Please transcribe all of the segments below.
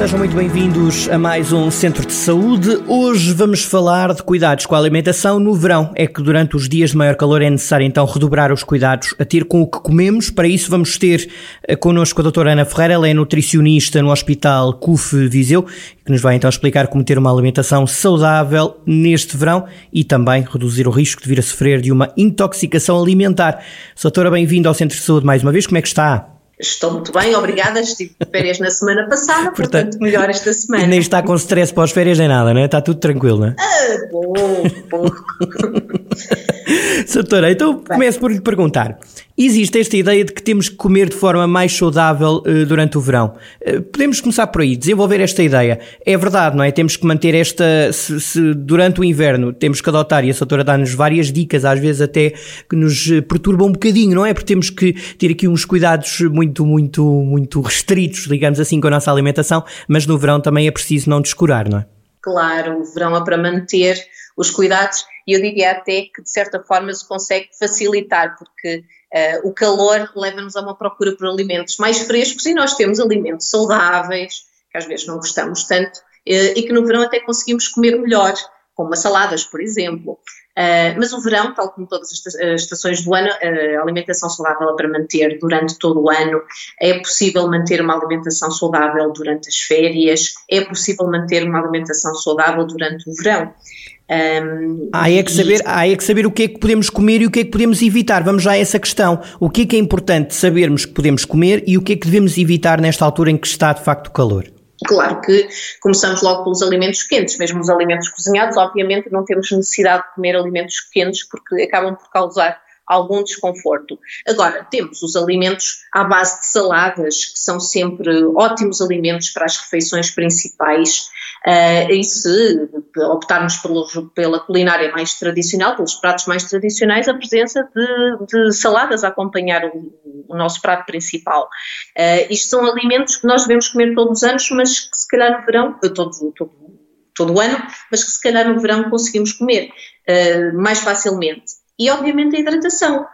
Sejam muito bem-vindos a mais um Centro de Saúde. Hoje vamos falar de cuidados com a alimentação no verão. É que durante os dias de maior calor é necessário então redobrar os cuidados a ter com o que comemos. Para isso vamos ter eh, connosco a doutora Ana Ferreira, ela é nutricionista no Hospital CUF Viseu, que nos vai então explicar como ter uma alimentação saudável neste verão e também reduzir o risco de vir a sofrer de uma intoxicação alimentar. Doutora, bem-vinda ao Centro de Saúde mais uma vez. Como é que está? Estou muito bem, obrigada. Estive de férias na semana passada, portanto, portanto melhor esta semana. Nem está com stress para as férias nem nada, não é? Está tudo tranquilo, não é? Ah, bom, bom. Doutora, então começo por lhe perguntar. Existe esta ideia de que temos que comer de forma mais saudável uh, durante o verão. Uh, podemos começar por aí, desenvolver esta ideia. É verdade, não é? Temos que manter esta. Se, se durante o inverno temos que adotar, e a doutora dá-nos várias dicas, às vezes até que nos eh, perturbam um bocadinho, não é? Porque temos que ter aqui uns cuidados muito, muito, muito restritos, digamos assim, com a nossa alimentação, mas no verão também é preciso não descurar, não é? Claro, o verão é para manter os cuidados e eu diria até que de certa forma se consegue facilitar, porque Uh, o calor leva-nos a uma procura por alimentos mais frescos e nós temos alimentos saudáveis, que às vezes não gostamos tanto, uh, e que no verão até conseguimos comer melhor, como as saladas, por exemplo. Uh, mas o verão, tal como todas as estações do ano, a alimentação saudável é para manter durante todo o ano. É possível manter uma alimentação saudável durante as férias, é possível manter uma alimentação saudável durante o verão. Um, há, é que saber, há é que saber o que é que podemos comer e o que é que podemos evitar. Vamos já a essa questão. O que é que é importante sabermos que podemos comer e o que é que devemos evitar nesta altura em que está de facto o calor? Claro que começamos logo pelos alimentos quentes, mesmo os alimentos cozinhados, obviamente não temos necessidade de comer alimentos quentes porque acabam por causar algum desconforto. Agora, temos os alimentos à base de saladas, que são sempre ótimos alimentos para as refeições principais, uh, e se optarmos pelo, pela culinária mais tradicional, pelos pratos mais tradicionais, a presença de, de saladas a acompanhar o, o, nosso prato principal. Uh, isto são alimentos que nós devemos comer todos os anos, mas que se calhar no verão, todo, todo, todo o ano, mas que se calhar no verão conseguimos comer uh, mais facilmente e obviamente a hidratação.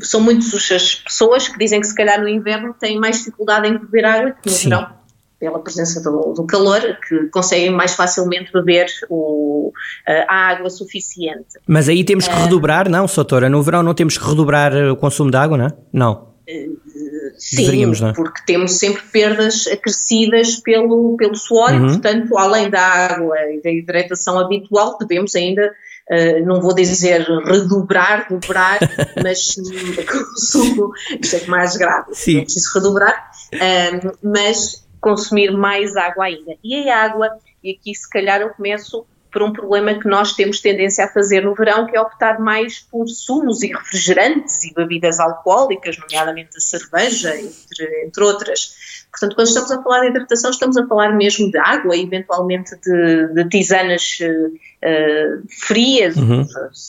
São muitas as pessoas que dizem que se calhar no inverno têm mais dificuldade em beber água que no Sim. verão, pela presença do, do, calor, que conseguem mais facilmente beber o, a água suficiente. Mas aí temos que redobrar, não, Soutora? No verão não temos que redobrar o consumo de água, não é? Não. Sim, não é? porque temos sempre perdas acrescidas pelo, pelo suor uhum. e, portanto, além da água e da hidratação habitual, devemos ainda Uh, não vou dizer redobrar, dobrar, mas consumo, isto é mais grave, Sim. não preciso redobrar, uh, mas consumir mais água ainda. E a água, e aqui se calhar eu começo por um problema que nós temos tendência a fazer no verão, que é optar mais por sumos e refrigerantes e bebidas alcoólicas, nomeadamente a cerveja, entre, entre outras. Portanto, quando estamos a falar de hidratação, estamos a falar mesmo de água, eventualmente de, de tisanas uh, frias, uhum.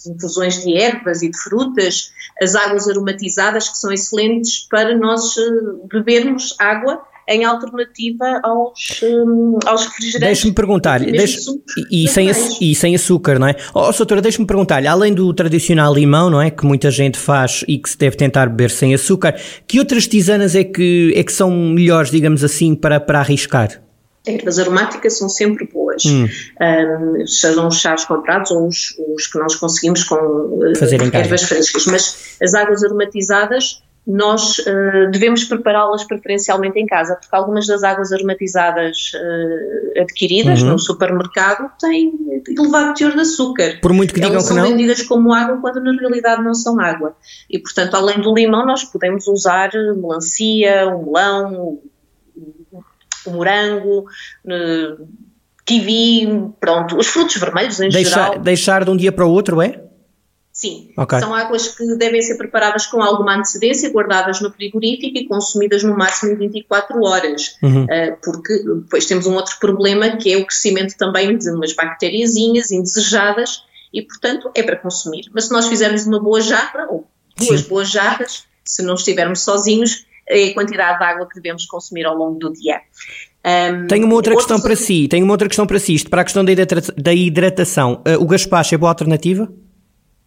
infusões de ervas e de frutas, as águas aromatizadas, que são excelentes para nós uh, bebermos água em alternativa aos, um, aos refrigerantes. Deixe-me perguntar, deixe, e, sem, e sem açúcar, não é? Oh, doutora, deixe-me perguntar-lhe, além do tradicional limão, não é? Que muita gente faz e que se deve tentar beber sem açúcar, que outras tisanas é que, é que são melhores, digamos assim, para, para arriscar? Ervas aromáticas são sempre boas, hum. um, sejam os chás comprados ou os, os que nós conseguimos com uh, ervas frescas, mas as águas aromatizadas nós uh, devemos prepará-las preferencialmente em casa, porque algumas das águas aromatizadas uh, adquiridas uhum. no supermercado têm elevado teor de açúcar. Por muito que digam Elas que não. são vendidas como água quando na realidade não são água. E portanto, além do limão, nós podemos usar melancia, o melão, o morango, uh, kiwi, pronto, os frutos vermelhos em deixar, geral. Deixar de um dia para o outro, é? Sim, okay. são águas que devem ser preparadas com alguma antecedência, guardadas no frigorífico e consumidas no máximo em 24 horas, uhum. uh, porque depois temos um outro problema que é o crescimento também de umas bactériazinhas indesejadas e, portanto, é para consumir. Mas se nós fizermos uma boa jarra, ou duas Sim. boas jarras, se não estivermos sozinhos, é a quantidade de água que devemos consumir ao longo do dia. Um, tenho uma outra questão para si, tenho uma outra questão para si, isto para a questão da, hidrata da hidratação. Uh, o gaspacho é boa alternativa?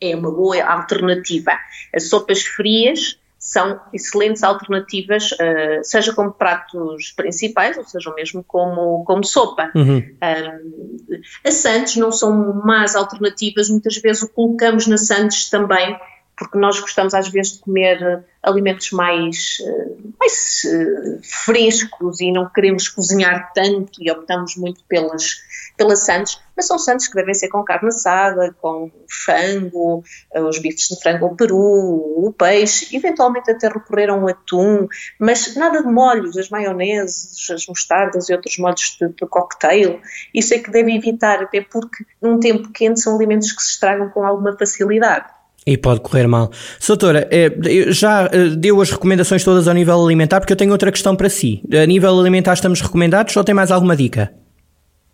É uma boa alternativa. As sopas frias são excelentes alternativas, uh, seja como pratos principais, ou seja mesmo como, como sopa. Uhum. Uh, as sandes não são más alternativas, muitas vezes o colocamos na sandes também porque nós gostamos às vezes de comer eh, alimentos mais, eh, mais eh, frescos e não queremos cozinhar tanto e optamos muito pelas, pelas sandes, mas são sandes que devem ser com carne assada, com frango, os bifes de frango ao peru, o peixe, eventualmente até recorrer a um atum, mas nada de molhos, as maioneses, as mostardas e outros molhos de, de cocktail, isso é que deve evitar, até porque num tempo quente são alimentos que se estragam com alguma facilidade. E pode correr mal. Soutora, eh, já eh, deu as recomendações todas ao nível alimentar, porque eu tenho outra questão para si. A nível alimentar estamos recomendados ou tem mais alguma dica?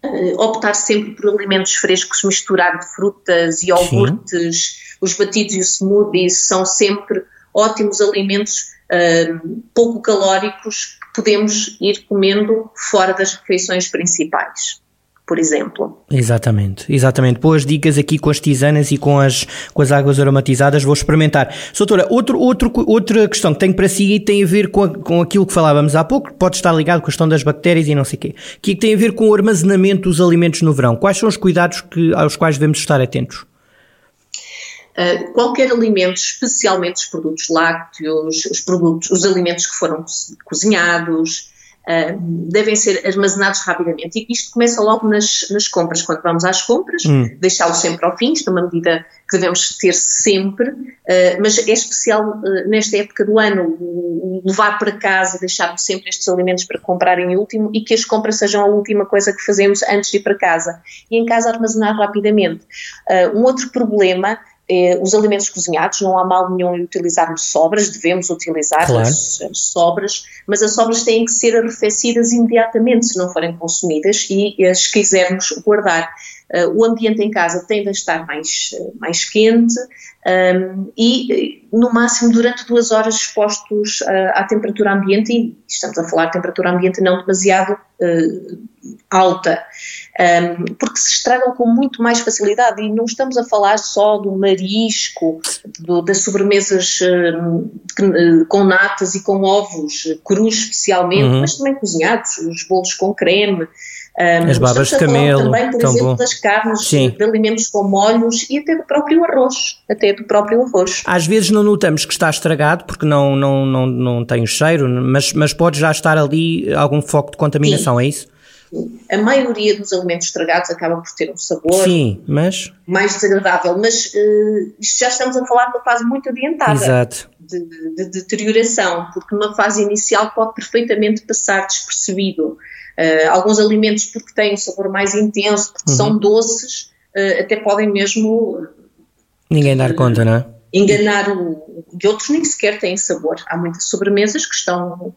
Uh, optar sempre por alimentos frescos, misturar frutas e iogurtes, Sim. os batidos e os smoothies são sempre ótimos alimentos uh, pouco calóricos que podemos ir comendo fora das refeições principais por exemplo. Exatamente, exatamente. Boas dicas aqui com as tisanas e com as, com as águas aromatizadas, vou experimentar. Soutora, outro, outro, outra questão que tenho para si tem a ver com, a, com aquilo que falávamos há pouco, pode estar ligado com a questão das bactérias e não sei o quê, que tem a ver com o armazenamento dos alimentos no verão. Quais são os cuidados que, aos quais devemos estar atentos? Uh, qualquer alimento, especialmente os produtos lácteos, os produtos, os alimentos que foram cozinhados, uh, devem ser armazenados rapidamente. E isto começa logo nas, nas compras, quando vamos às compras, hum. deixá-lo sempre ao fim, isto é uma medida que devemos ter sempre, uh, mas é especial uh, nesta época do ano, levar para casa, deixar sempre estes alimentos para comprar em último e que as compras sejam a última coisa que fazemos antes de ir para casa. E em casa armazenar rapidamente. um outro problema eh, os alimentos cozinhados, não há mal nenhum em utilizarmos sobras, devemos utilizar claro. as, as, sobras, mas as sobras têm que ser arrefecidas imediatamente se não forem consumidas e as quisermos guardar. Uh, o ambiente em casa tende a estar mais, mais quente um, e, no máximo, durante duas horas expostos uh, à temperatura ambiente, e estamos a falar de temperatura ambiente não demasiado uh, alta, um, porque se estragam com muito mais facilidade e não estamos a falar só do marisco, do, das sobremesas com natas e com ovos crus especialmente, uhum. mas também cozinhados, os bolos com creme, um, As babas de camelo. Também, por exemplo, bom. das carnes, Sim. de alimentos com molhos e até do próprio arroz. Até do próprio arroz. Às vezes não notamos que está estragado porque não, não, não, não tem o cheiro, mas, mas pode já estar ali algum foco de contaminação, Sim. é isso? A maioria dos alimentos estragados acaba por ter um sabor Sim, mas... mais desagradável, mas uh, isto já estamos a falar de uma fase muito adiantada. De, de, de deterioração, porque numa fase inicial pode perfeitamente passar despercebido. Uh, alguns alimentos, porque têm um sabor mais intenso, porque uhum. são doces, uh, até podem mesmo. Ninguém dar conta, não é? Enganar o. E outros nem sequer têm sabor. Há muitas sobremesas que estão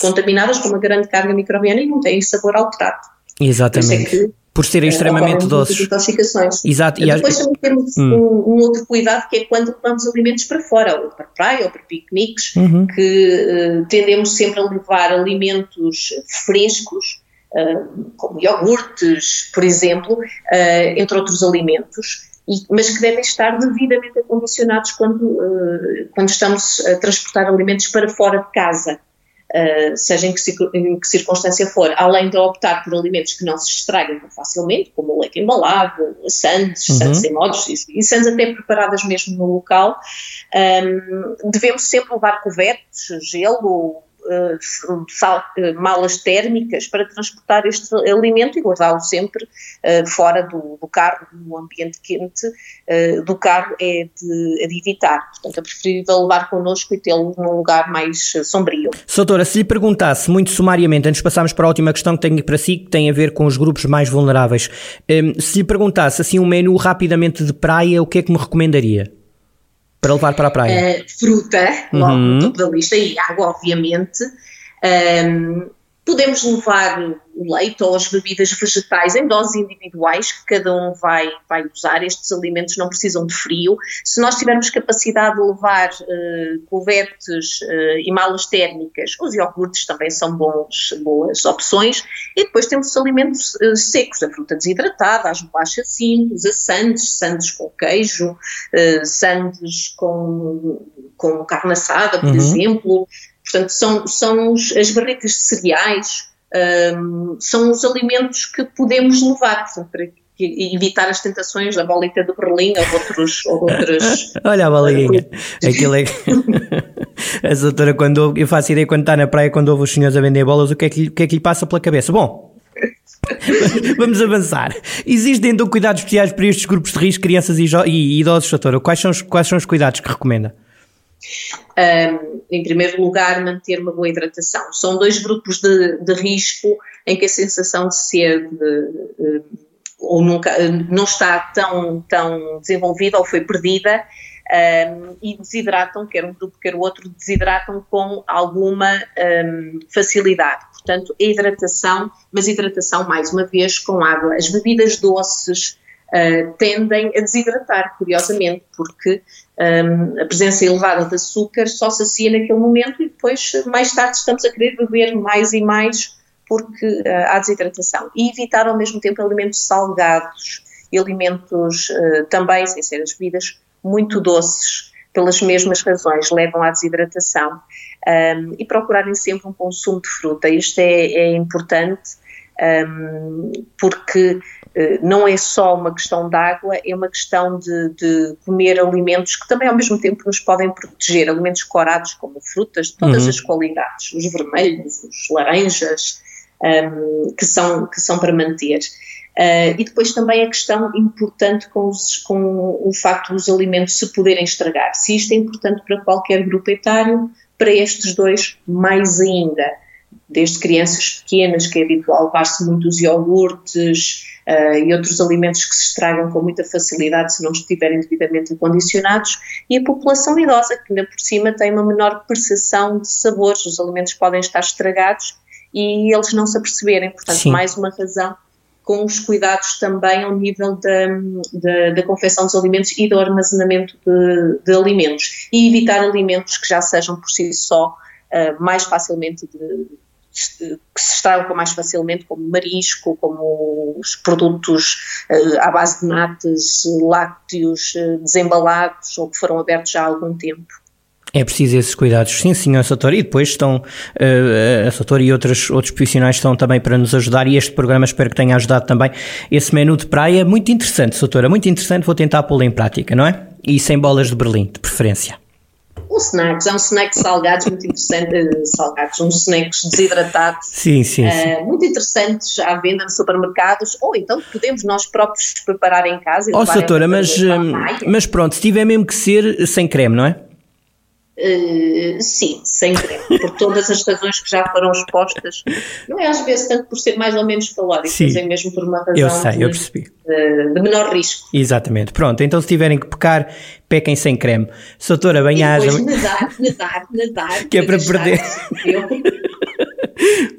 contaminadas com uma grande carga microbiana e não têm sabor alterado. Exatamente. É por serem extremamente doces. Intoxicações. Exato. E depois também temos hum. um, um, outro cuidado que é quando levamos alimentos para fora, ou para praia, ou para piqueniques, uhum. que uh, tendemos sempre a levar alimentos frescos, uh, como iogurtes, por exemplo, uh, entre outros alimentos, e, mas que devem estar devidamente acondicionados quando, quando estamos a transportar alimentos para fora de casa. Uh, seja em que, em que, circunstância for, além de optar por alimentos que não se estragam facilmente, como o leite embalado, sandes, uhum. sandes em modos e, e sandes até preparadas mesmo no local, um, devemos sempre levar cobertos, gelo, uh, sal, uh, malas térmicas para transportar este alimento e guardá-lo sempre uh, fora do, do, carro, no ambiente quente do carro é de, é de, evitar. Portanto, é preferível levar connosco e tê-lo num lugar mais sombrio. Soutora, se lhe perguntasse muito sumariamente, antes de passarmos para a última questão que tenho para si, que tem a ver com os grupos mais vulneráveis, um, se lhe perguntasse assim um menu rapidamente de praia, o que é que me recomendaria? Para levar para a praia? Uh, fruta, logo uhum. no topo da lista, e água, obviamente. Um, Podemos levar o leite ou as bebidas vegetais em doses individuais que cada um vai, vai usar. Estes alimentos não precisam de frio. Se nós tivermos capacidade de levar uh, couvertes uh, e malas térmicas, os iogurtes também são bons, boas opções. E depois temos os alimentos uh, secos, a fruta desidratada, as bolachas simples, a sandes, sandes com queijo, sandes com, com carne assada, por uhum. exemplo. Portanto, são, são os, as barricas de cereais, um, são os alimentos que podemos levar, portanto, para evitar as tentações da bolita de Berlim ou outros. Ou outros Olha a bolinha, aquilo é. a doutora, quando eu faço ideia quando está na praia, quando ouve os senhores a vender bolas, o que é que, o que, é que lhe passa pela cabeça? Bom, Vamos avançar. Existem então cuidados especiais para estes grupos de risco, crianças e idosos, doutora? Quais são os, quais são os cuidados que recomenda? Um, em primeiro lugar, manter uma boa hidratação. São dois grupos de, de risco em que a sensação de sede de, ou nunca, não está tão, tão desenvolvida ou foi perdida um, e desidratam, quer um grupo, quer o outro, desidratam com alguma um, facilidade. Portanto, a hidratação, mas hidratação, mais uma vez, com água. As bebidas doces uh, tendem a desidratar, curiosamente, porque um, a presença elevada de açúcar só sacia naquele momento e depois, mais tarde, estamos a querer beber mais e mais porque uh, há desidratação. E evitar, ao mesmo tempo, alimentos salgados e alimentos uh, também, sem ser as bebidas, muito doces, pelas mesmas razões, levam à desidratação. Um, e procurarem sempre um consumo de fruta. Isto é, é importante um, porque uh, não é só uma questão de água, é uma questão de, de, comer alimentos que também ao mesmo tempo nos podem proteger, alimentos corados como frutas de todas uhum. as qualidades, os vermelhos, os laranjas, um, que, são, que são para manter. Uh, e depois também a questão importante com, os, com o facto dos alimentos se poderem estragar. Se isto é importante para qualquer grupo etário, para estes dois mais ainda desde crianças pequenas, que é habitual levar-se muitos iogurtes uh, e outros alimentos que se estragam com muita facilidade se não estiverem devidamente acondicionados, e a população idosa, que ainda por cima tem uma menor percepção de sabores, os alimentos podem estar estragados e eles não se aperceberem, portanto, Sim. mais uma razão com os cuidados também ao nível da, da, da confecção dos alimentos e do armazenamento de, de, alimentos e evitar alimentos que já sejam por si só uh, mais facilmente de, que se estragam mais facilmente, como marisco, como os produtos uh, à base de natas, lácteos uh, desembalados ou que foram abertos já há algum tempo. É preciso esses cuidados, sim, senhor Sator. E depois estão, uh, a Sator e outros, outros profissionais estão também para nos ajudar. E este programa espero que tenha ajudado também. Esse menu de praia, muito interessante, Satora, muito interessante. Vou tentar pô-lo em prática, não é? E sem bolas de Berlim, de preferência. Os snacks, há um snack salgados muito interessante, eh, salgados, uns snacks desidratados. Sim, sim, sim. Uh, muito interessantes à venda nos supermercados, ou então podemos nós próprios preparar em casa. Ó, oh, Satora, mas, mas pronto, se tiver mesmo que ser sem creme, não é? Uh, sim, sem creme, por todas as razões que já foram expostas. Não é às vezes tanto por ser mais ou menos calórico, sim, mas é mesmo por uma razão eu sei, de, eu percebi. De, de, menor risco. Exatamente. Pronto, então se tiverem que pecar, pequem sem creme. Soutora, bem haja. nadar, nadar, nadar. Que é para perder.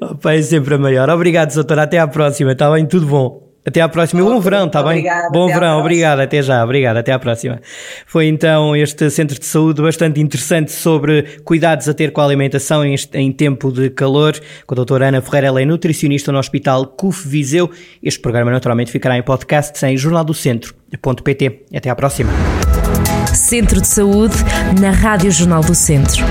Opa, é sempre a maior. Obrigado, Soutora. Até à próxima. Está bem? Tudo bom. Até à próxima. Bom verão, está bem? Bom verão, obrigado. Até já, obrigado. Até à próxima. Foi então este centro de saúde bastante interessante sobre cuidados a ter com a alimentação em, em tempo de calor, com a doutora Ana Ferreira, ela é nutricionista no Hospital CUF Viseu. Este programa naturalmente ficará em podcast em jornaldocentro.pt. Até à próxima. Centro de Saúde na Rádio Jornal do Centro.